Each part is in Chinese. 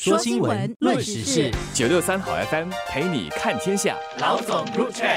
说新闻，论时事，九六三好 FM 陪你看天下。老总入场。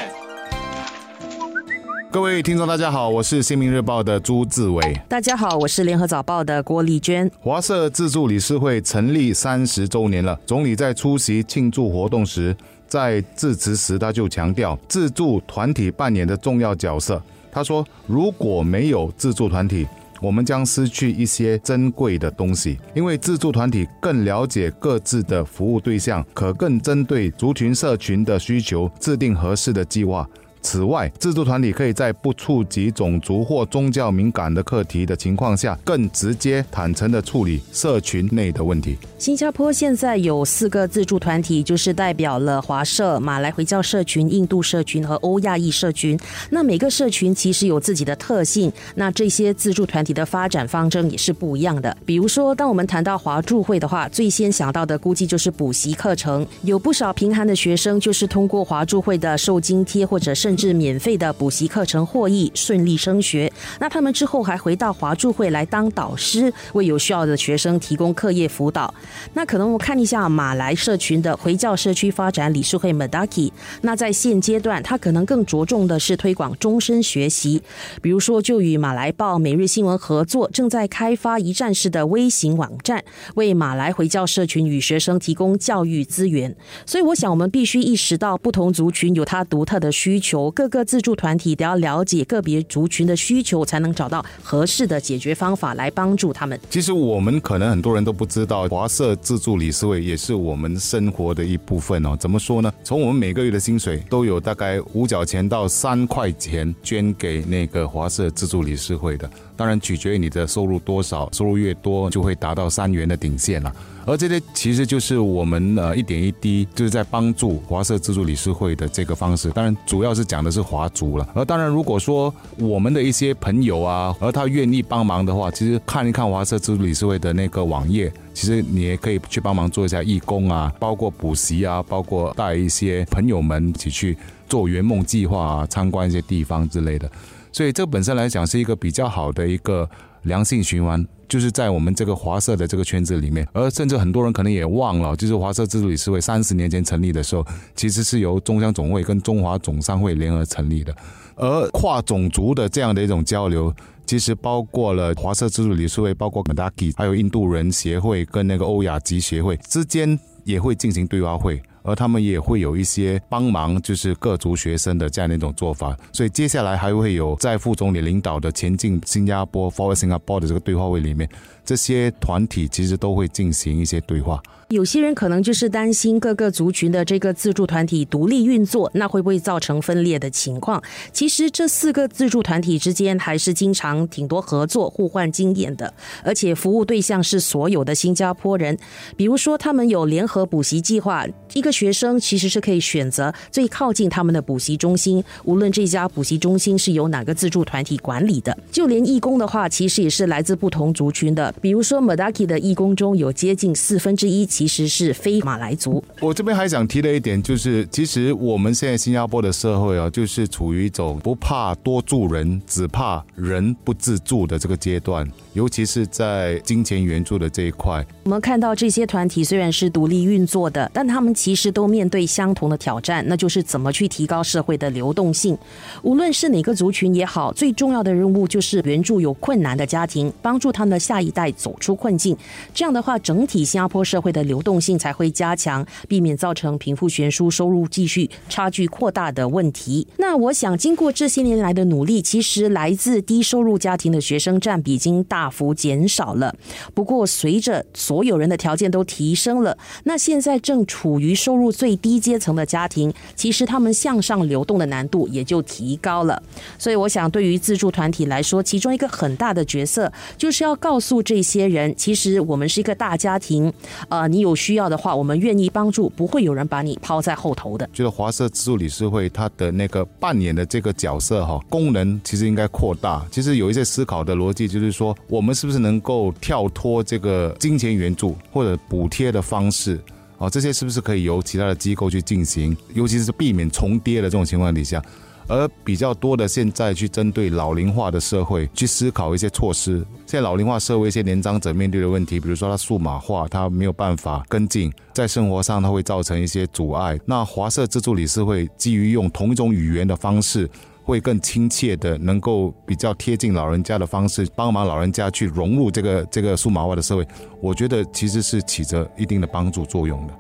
各位听众，大家好，我是新民日报的朱志伟。大家好，我是联合早报的郭丽娟。华社自助理事会成立三十周年了，总理在出席庆祝活动时，在致辞时他就强调自助团体扮演的重要角色。他说，如果没有自助团体，我们将失去一些珍贵的东西，因为自助团体更了解各自的服务对象，可更针对族群社群的需求制定合适的计划。此外，自助团体可以在不触及种族或宗教敏感的课题的情况下，更直接、坦诚地处理社群内的问题。新加坡现在有四个自助团体，就是代表了华社、马来回教社群、印度社群和欧亚裔社群。那每个社群其实有自己的特性，那这些自助团体的发展方针也是不一样的。比如说，当我们谈到华助会的话，最先想到的估计就是补习课程，有不少贫寒的学生就是通过华助会的受津贴或者甚。甚至免费的补习课程获益，顺利升学。那他们之后还回到华助会来当导师，为有需要的学生提供课业辅导。那可能我看一下马来社群的回教社区发展理事会 Madaki。那在现阶段，他可能更着重的是推广终身学习，比如说就与马来报、每日新闻合作，正在开发一站式的微型网站，为马来回教社群与学生提供教育资源。所以，我想我们必须意识到，不同族群有它独特的需求。各个自助团体都要了解个别族群的需求，才能找到合适的解决方法来帮助他们。其实我们可能很多人都不知道，华社自助理事会也是我们生活的一部分哦。怎么说呢？从我们每个月的薪水都有大概五角钱到三块钱捐给那个华社自助理事会的。当然取决于你的收入多少，收入越多就会达到三元的顶线了。而这些其实就是我们呃一点一滴就是在帮助华社自助理事会的这个方式。当然主要是讲的是华族了。而当然如果说我们的一些朋友啊，而他愿意帮忙的话，其实看一看华社自助理事会的那个网页，其实你也可以去帮忙做一下义工啊，包括补习啊，包括带一些朋友们一起去做圆梦计划啊，参观一些地方之类的。所以这本身来讲是一个比较好的一个良性循环，就是在我们这个华社的这个圈子里面，而甚至很多人可能也忘了，就是华社自助理事会三十年前成立的时候，其实是由中央总会跟中华总商会联合成立的，而跨种族的这样的一种交流，其实包括了华社自助理事会，包括 Madaki，还有印度人协会跟那个欧亚籍协会之间也会进行对话会。而他们也会有一些帮忙，就是各族学生的这样的一种做法。所以接下来还会有在副总理领导的前进新加坡 （Forward Singapore） 的这个对话会里面，这些团体其实都会进行一些对话。有些人可能就是担心各个族群的这个自助团体独立运作，那会不会造成分裂的情况？其实这四个自助团体之间还是经常挺多合作、互换经验的，而且服务对象是所有的新加坡人。比如说，他们有联合补习计划，一个学生其实是可以选择最靠近他们的补习中心，无论这家补习中心是由哪个自助团体管理的。就连义工的话，其实也是来自不同族群的。比如说，Madaki 的义工中有接近四分之一。其实是非马来族。我这边还想提的一点就是，其实我们现在新加坡的社会啊，就是处于一种不怕多助人，只怕人不自助的这个阶段。尤其是在金钱援助的这一块，我们看到这些团体虽然是独立运作的，但他们其实是都面对相同的挑战，那就是怎么去提高社会的流动性。无论是哪个族群也好，最重要的任务就是援助有困难的家庭，帮助他们的下一代走出困境。这样的话，整体新加坡社会的流动性才会加强，避免造成贫富悬殊、收入继续差距扩大的问题。那我想，经过这些年来的努力，其实来自低收入家庭的学生占比已经大。幅减少了。不过，随着所有人的条件都提升了，那现在正处于收收入最低阶层的家庭，其实他们向上流动的难度也就提高了。所以，我想对于自助团体来说，其中一个很大的角色就是要告诉这些人，其实我们是一个大家庭。呃，你有需要的话，我们愿意帮助，不会有人把你抛在后头的。觉得华社自助理事会它的那个扮演的这个角色哈，功能其实应该扩大。其实有一些思考的逻辑，就是说。我们是不是能够跳脱这个金钱援助或者补贴的方式啊？这些是不是可以由其他的机构去进行？尤其是避免重叠的这种情况底下，而比较多的现在去针对老龄化的社会去思考一些措施。现在老龄化社会一些年长者面对的问题，比如说他数码化，他没有办法跟进，在生活上他会造成一些阻碍。那华社自助理事会基于用同一种语言的方式。会更亲切的，能够比较贴近老人家的方式，帮忙老人家去融入这个这个数码化的社会，我觉得其实是起着一定的帮助作用的。